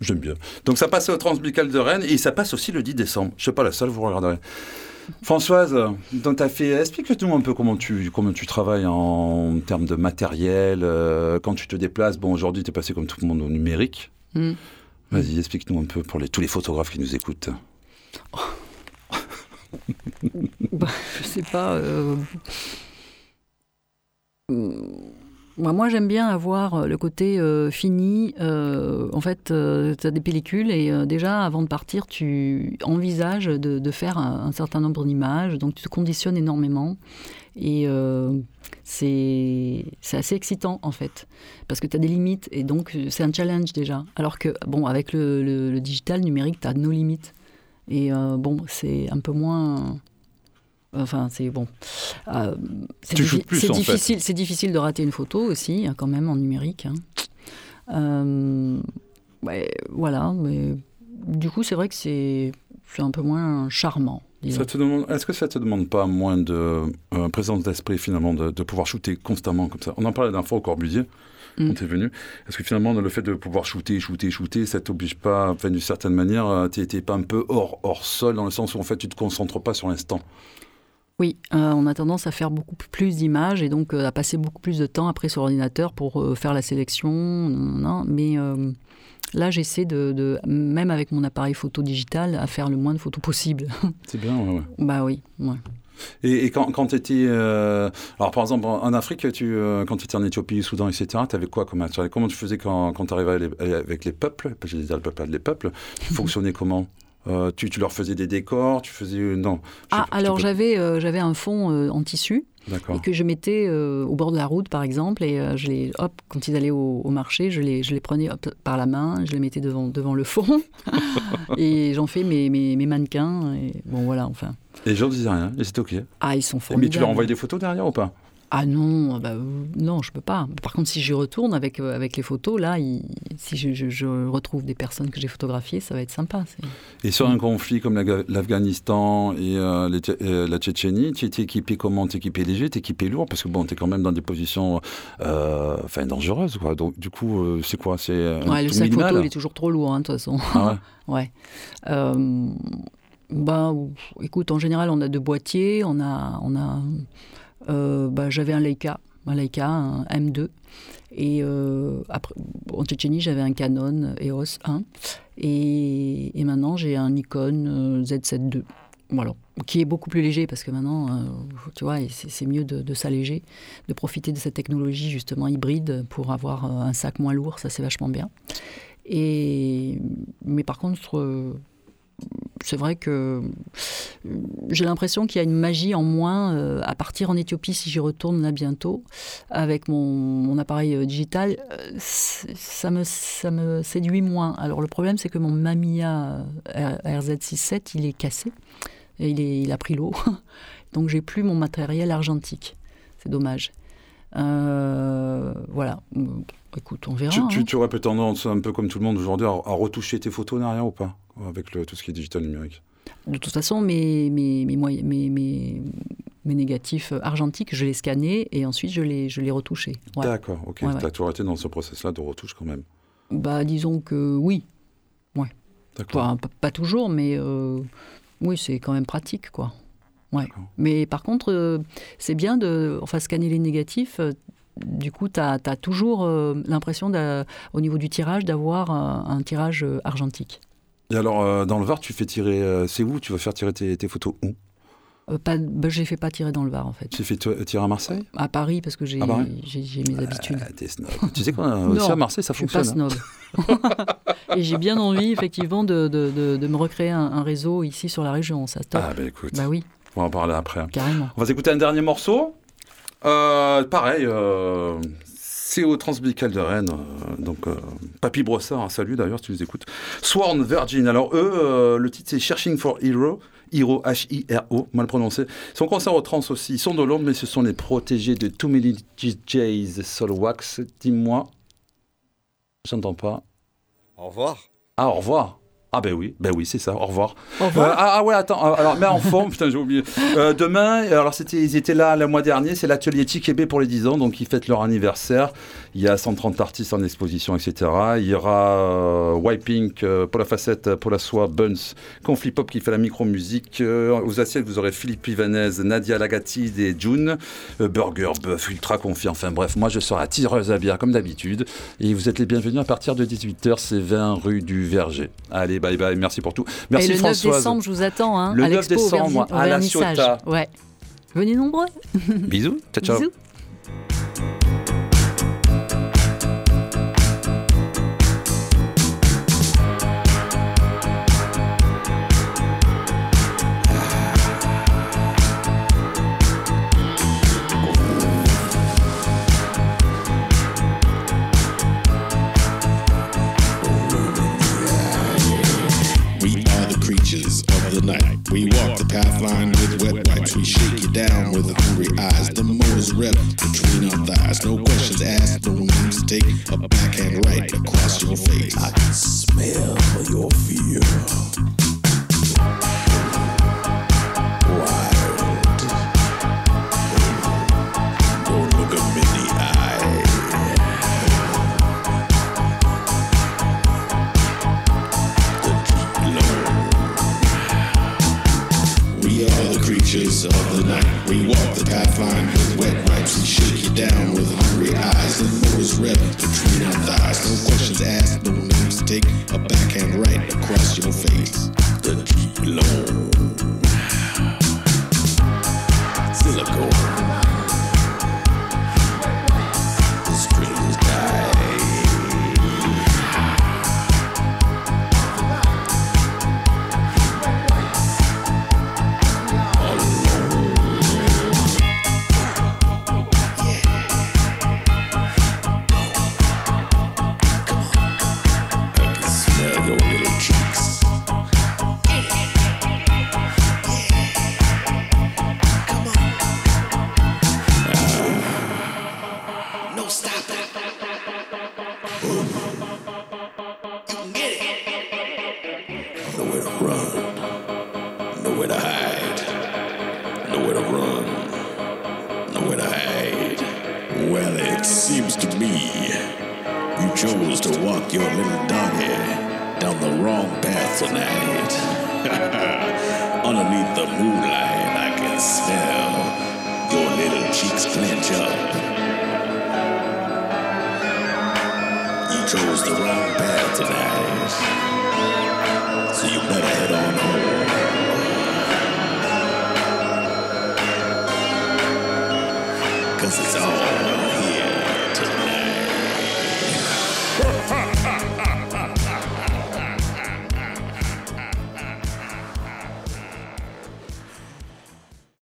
J'aime bien. Donc, ça passe au Transmusical de Rennes et ça passe aussi le 10 décembre. Je suis pas la seule, vous regarderez. Françoise, donc t'as fait, explique-nous un peu comment tu, comment tu travailles en termes de matériel, euh, quand tu te déplaces. Bon, aujourd'hui, tu es passé comme tout le monde au numérique. Mm. Vas-y, explique-nous un peu pour les, tous les photographes qui nous écoutent. Bah, je sais pas. euh, euh, Moi, j'aime bien avoir le côté euh, fini. euh, en fait, tu as des pellicules et euh, déjà, avant de partir, tu envisages de, faire un, certain nombre d'images. Donc, tu te conditionnes énormément. Et euh, c'est assez excitant, en fait. Parce que tu as des limites. Et donc, c'est un challenge déjà. Alors que, bon, avec le- le digital numérique, tu as nos limites. Et euh, bon, c'est un peu moins. Enfin, c'est bon. Euh, c'est Tu diffi- difficile, c'est difficile de rater une photo aussi, hein, quand même, en numérique. hein. Euh, ouais, voilà, mais du coup, c'est vrai que c'est un peu moins charmant. est-ce que ça te demande pas moins de euh, présence d'esprit finalement de, de pouvoir shooter constamment comme ça? On en parlait d'un fois au Corbusier Mm. quand tu es venu. Est-ce que finalement le fait de pouvoir shooter, shooter, shooter, ça t'oblige pas, enfin d'une certaine manière, tu n'es pas un peu hors hors sol dans le sens où en fait tu te concentres pas sur l'instant? Oui, euh, on a tendance à faire beaucoup plus d'images et donc euh, à passer beaucoup plus de temps après sur l'ordinateur pour euh, faire la sélection. mais euh, là, j'essaie de, de, même avec mon appareil photo digital, à faire le moins de photos possible. C'est bien, ouais, ouais. bah oui, ouais. Et, et quand, quand tu étais. euh, alors, par exemple, en Afrique, tu, euh, quand tu étais en Éthiopie, Soudan, etc., tu avais quoi comme matériel? Comment tu faisais quand, quand tu arrivais avec les peuples? Je disais le peuple, les peuples. Tu fonctionnais comment? Euh, tu, tu leur faisais des décors? Tu faisais. Non. Ah, pas, alors j'avais euh, j'avais un fond euh, en tissu. Et que je mettais euh, au bord de la route, par exemple, et euh, je les, hop, quand ils allaient au, au marché, je les, je les prenais hop, par la main, je les mettais devant, devant le fond, et j'en fais mes, mes, mes mannequins, et bon voilà, enfin. Et les gens disaient rien, et c'était OK. Ah, ils sont Mais formidables. tu leur envoyais des photos derrière ou pas? Ah non, ah bah, non, je peux pas. Par contre, si j'y retourne avec, euh, avec les photos, là, il- si je, je- je retrouve des personnes que j'ai photographiées, ça va être sympa. Et sur un conflit comme la- l'Afghanistan et euh, les euh, la Tchétchénie, tu étais équipé comment? Tu équipé léger, tu équipé lourd? Parce que bon, tu es quand même dans des positions euh, enfin, dangereuses. Quoi. Donc, du coup, c'est quoi? C'est Ouais, le sac photo, il est toujours trop lourd, hein, de toute façon. Ah ouais? Ouais. Bah, écoute, en général, on a deux boîtiers. On a, on a, bah, j'avais un Leica, un Leica, un M2. Et euh, après, en Tchétchénie, j'avais un Canon EOS 1. Et, et maintenant, j'ai un Nikon euh, Z7 II. Voilà. Qui est beaucoup plus léger parce que maintenant, euh, tu vois, c'est mieux de, de s'alléger, de profiter de cette technologie justement hybride pour avoir euh, un sac moins lourd. Ça, c'est vachement bien. Et, mais par contre, euh, c'est vrai que euh, j'ai l'impression qu'il y a une magie en moins euh, à partir en Éthiopie, si j'y retourne là bientôt, avec mon, mon appareil euh, digital, ça me, ça me séduit moins. Alors le problème, c'est que mon Mamiya euh, RZ67, il est cassé, et il, est, il a pris l'eau, donc j'ai plus mon matériel argentique. C'est dommage. Euh, voilà. Écoute, on verra. tu, hein. tu, aurais peut-être tendance, un peu comme tout le monde aujourd'hui, à, à retoucher tes photos derrière ou pas? Avec le, tout ce qui est digital numérique. De toute façon, mes, mes, mes, négatifs argentiques, je les scannais et ensuite je les, je les retouchais. Ouais. D'accord, ok. Ouais, ouais. Tu as toujours été dans ce process-là de retouche quand même. Bah, disons que oui. D'accord. Enfin, pas toujours, mais euh, oui, c'est quand même pratique, quoi. Ouais. Mais par contre, euh, c'est bien de enfin, scanner les négatifs. euh, du coup, tu as, toujours l'impression, au niveau du tirage, d'avoir un, un tirage argentique. Et alors, euh, dans le Var, tu fais tirer. euh, c'est où Tu vas faire tirer tes, tes photos où? Euh, pas, bah, les fais pas tirer dans le Var, en fait. Tu fais t- tirer à Marseille? À Paris, parce que j'ai j'ai- j'ai mes habitudes. T'es snob. tu sais quoi Aussi Non, à Marseille, ça Je suis pas fonctionne. hein. snob. Et j'ai bien envie, effectivement, de, de, de, de me recréer un, un réseau ici sur la région. Ça, top. Ah, bah écoute, Bah oui, on va en parler après. carrément. On va écouter un dernier morceau. Euh, pareil, euh, c'est au Transmusical de Rennes. euh, donc, euh, Papy Brossard, un salut d'ailleurs si tu nous écoutes. Sworn Virgin. Alors, eux, euh, le titre c'est Searching for Hero. Hero, H-I-R-O, mal prononcé. Ils sont concert au trans aussi. Ils sont de Londres, mais ce sont les protégés de Too Many DJs Soul Wax. Dis-moi. J'entends pas. Au revoir. Ah, au revoir. Ah ben oui, ben oui, c'est ça. Au revoir. Au revoir. Euh, ah, ah ouais, attends. euh, Alors, mets en forme. Putain, j'ai oublié. Euh, demain, alors c'était, ils étaient là le mois dernier. C'est l'atelier Tikebe pour les 10 ans, donc ils fêtent leur anniversaire. Il y a 130 artistes en exposition, etc. Il y aura euh, Wiping euh, pour la facette, pour la soie, Buns, Conflit Pop qui fait la micro-musique. Euh, aux assiettes, vous aurez Philippe Pivanez, Nadia Lagati et June. Euh, Burger, Buff, Ultra Confi. Enfin bref, moi je serai à tireuse à bière comme d'habitude. Et vous êtes les bienvenus à partir de 18h. C'est 20 rue du Verger. Allez, bye bye. Merci pour tout. Merci Et le 9 Françoise. décembre, je vous attends hein, Le à 9 l'expo au décembre, à La. Ciotat. Ouais. Venez nombreux. Bisous. Ciao, ciao. Bisous. We walk the path line with wet wipes. We shake you down with hungry eyes. The motors rev between our thighs. No questions asked, no names take. A backhand right across your face. I can smell your fear. Creatures of the night. We walk the path line with wet wipes. We shake you down with hungry eyes. The motors rev between our thighs. No questions asked, no names to take. A backhand right across your face. The deep low. Silicone.